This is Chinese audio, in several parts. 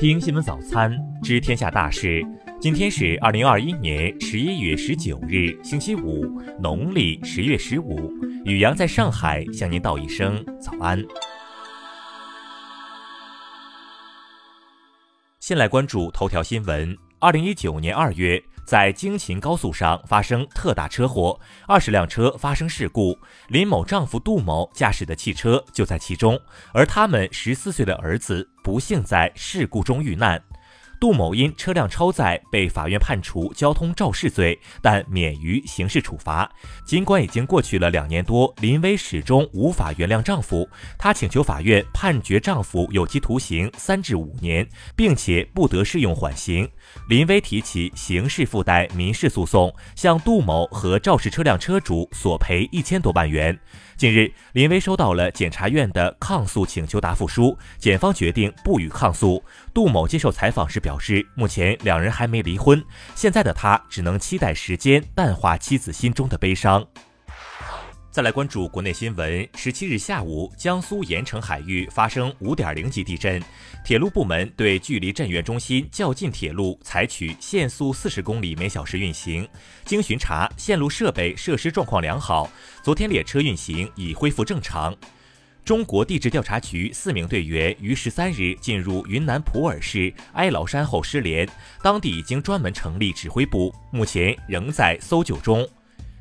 听新闻早餐，知天下大事。今天是二零二一年十一月十九日，星期五，农历十月十五。雨阳在上海向您道一声早安。先来关注头条新闻。二零一九年二月。在京秦高速上发生特大车祸，二十辆车发生事故，林某丈夫杜某驾驶的汽车就在其中，而他们十四岁的儿子不幸在事故中遇难。杜某因车辆超载被法院判处交通肇事罪，但免于刑事处罚。尽管已经过去了两年多，林薇始终无法原谅丈夫。她请求法院判决丈夫有期徒刑三至五年，并且不得适用缓刑。林薇提起刑事附带民事诉讼，向杜某和肇事车辆车主索赔一千多万元。近日，林薇收到了检察院的抗诉请求答复书，检方决定不予抗诉。杜某接受采访时表表示，目前两人还没离婚，现在的他只能期待时间淡化妻子心中的悲伤。再来关注国内新闻。十七日下午，江苏盐城海域发生五点零级地震，铁路部门对距离震源中心较近铁路采取限速四十公里每小时运行。经巡查，线路设备设施状况良好，昨天列车运行已恢复正常。中国地质调查局四名队员于十三日进入云南普洱市哀牢山后失联，当地已经专门成立指挥部，目前仍在搜救中。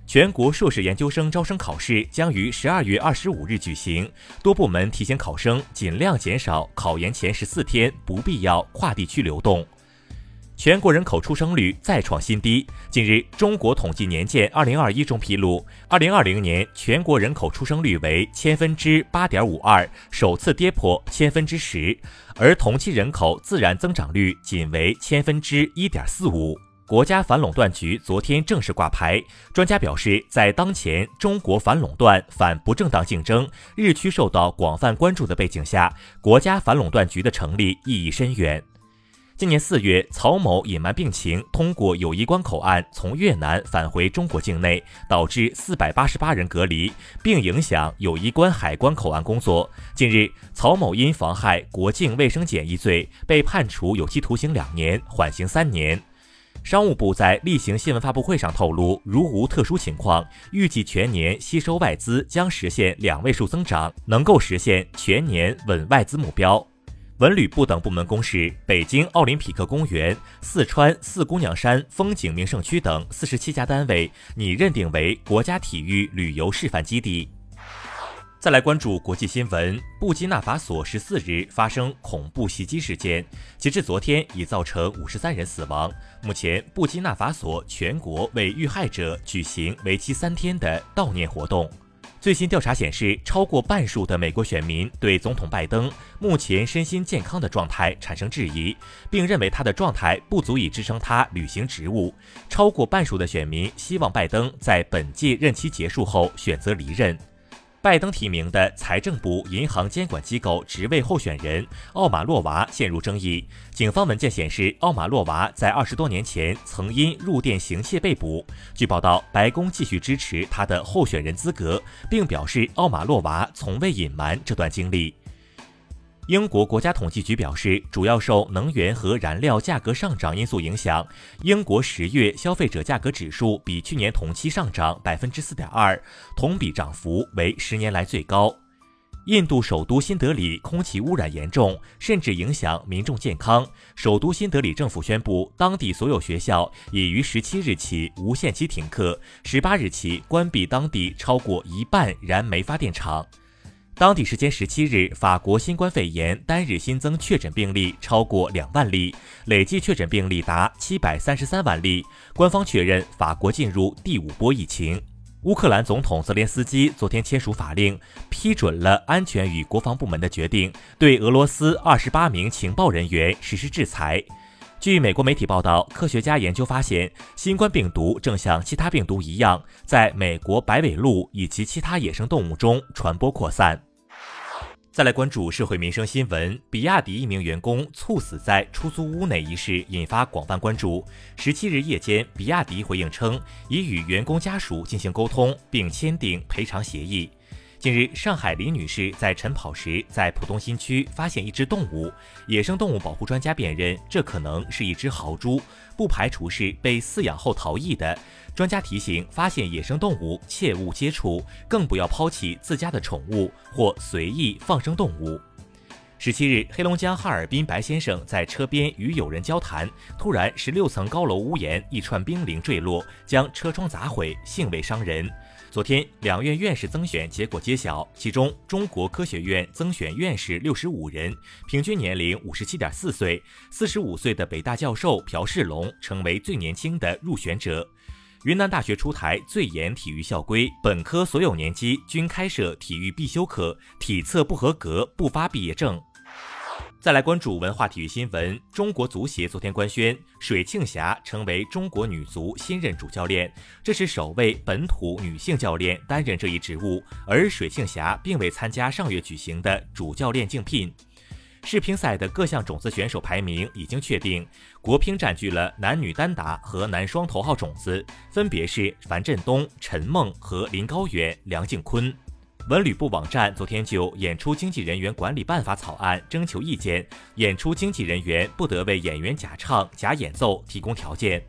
全国硕士研究生招生考试将于十二月二十五日举行，多部门提醒考生尽量减少考研前十四天不必要跨地区流动。全国人口出生率再创新低。近日，中国统计年鉴二零二一中披露，二零二零年全国人口出生率为千分之八点五二，首次跌破千分之十，而同期人口自然增长率仅为千分之一点四五。国家反垄断局昨天正式挂牌。专家表示，在当前中国反垄断、反不正当竞争日趋受到广泛关注的背景下，国家反垄断局的成立意义深远。今年四月，曹某隐瞒病情，通过友谊关口岸从越南返回中国境内，导致四百八十八人隔离，并影响友谊关海关口岸工作。近日，曹某因妨害国境卫生检疫罪被判处有期徒刑两年，缓刑三年。商务部在例行新闻发布会上透露，如无特殊情况，预计全年吸收外资将实现两位数增长，能够实现全年稳外资目标。文旅部等部门公示，北京奥林匹克公园、四川四姑娘山风景名胜区等四十七家单位拟认定为国家体育旅游示范基地。再来关注国际新闻，布基纳法索十四日发生恐怖袭击事件，截至昨天已造成五十三人死亡。目前，布基纳法索全国为遇害者举行为期三天的悼念活动。最新调查显示，超过半数的美国选民对总统拜登目前身心健康的状态产生质疑，并认为他的状态不足以支撑他履行职务。超过半数的选民希望拜登在本届任期结束后选择离任。拜登提名的财政部银行监管机构职位候选人奥马洛娃陷入争议。警方文件显示，奥马洛娃在二十多年前曾因入店行窃被捕。据报道，白宫继续支持他的候选人资格，并表示奥马洛娃从未隐瞒这段经历。英国国家统计局表示，主要受能源和燃料价格上涨因素影响，英国十月消费者价格指数比去年同期上涨百分之四点二，同比涨幅为十年来最高。印度首都新德里空气污染严重，甚至影响民众健康。首都新德里政府宣布，当地所有学校已于十七日起无限期停课，十八日起关闭当地超过一半燃煤发电厂。当地时间十七日，法国新冠肺炎单日新增确诊病例超过两万例，累计确诊病例达七百三十三万例。官方确认法国进入第五波疫情。乌克兰总统泽连斯基昨天签署法令，批准了安全与国防部门的决定，对俄罗斯二十八名情报人员实施制裁。据美国媒体报道，科学家研究发现，新冠病毒正像其他病毒一样，在美国白尾鹿以及其他野生动物中传播扩散。再来关注社会民生新闻，比亚迪一名员工猝死在出租屋内一事引发广泛关注。十七日夜间，比亚迪回应称，已与员工家属进行沟通，并签订赔偿协议。近日，上海李女士在晨跑时，在浦东新区发现一只动物。野生动物保护专家辨认，这可能是一只豪猪，不排除是被饲养后逃逸的。专家提醒：发现野生动物切勿接触，更不要抛弃自家的宠物或随意放生动物。十七日，黑龙江哈尔滨白先生在车边与友人交谈，突然十六层高楼屋檐一串冰凌坠落，将车窗砸毁，幸未伤人。昨天，两院院士增选结果揭晓，其中中国科学院增选院士六十五人，平均年龄五十七点四岁。四十五岁的北大教授朴世龙成为最年轻的入选者。云南大学出台最严体育校规，本科所有年级均开设体育必修课，体测不合格不发毕业证。再来关注文化体育新闻。中国足协昨天官宣，水庆霞成为中国女足新任主教练，这是首位本土女性教练担任这一职务。而水庆霞并未参加上月举行的主教练竞聘。世乒赛的各项种子选手排名已经确定，国乒占据了男女单打和男双头号种子，分别是樊振东、陈梦和林高远、梁靖昆。文旅部网站昨天就《演出经纪人员管理办法》草案征求意见，演出经纪人员不得为演员假唱、假演奏提供条件。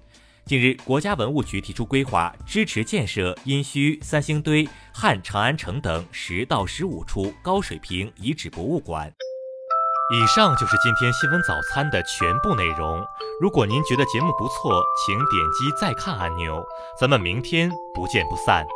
近日，国家文物局提出规划，支持建设殷墟、三星堆、汉长安城等十到十五处高水平遗址博物馆。以上就是今天新闻早餐的全部内容。如果您觉得节目不错，请点击再看按钮。咱们明天不见不散。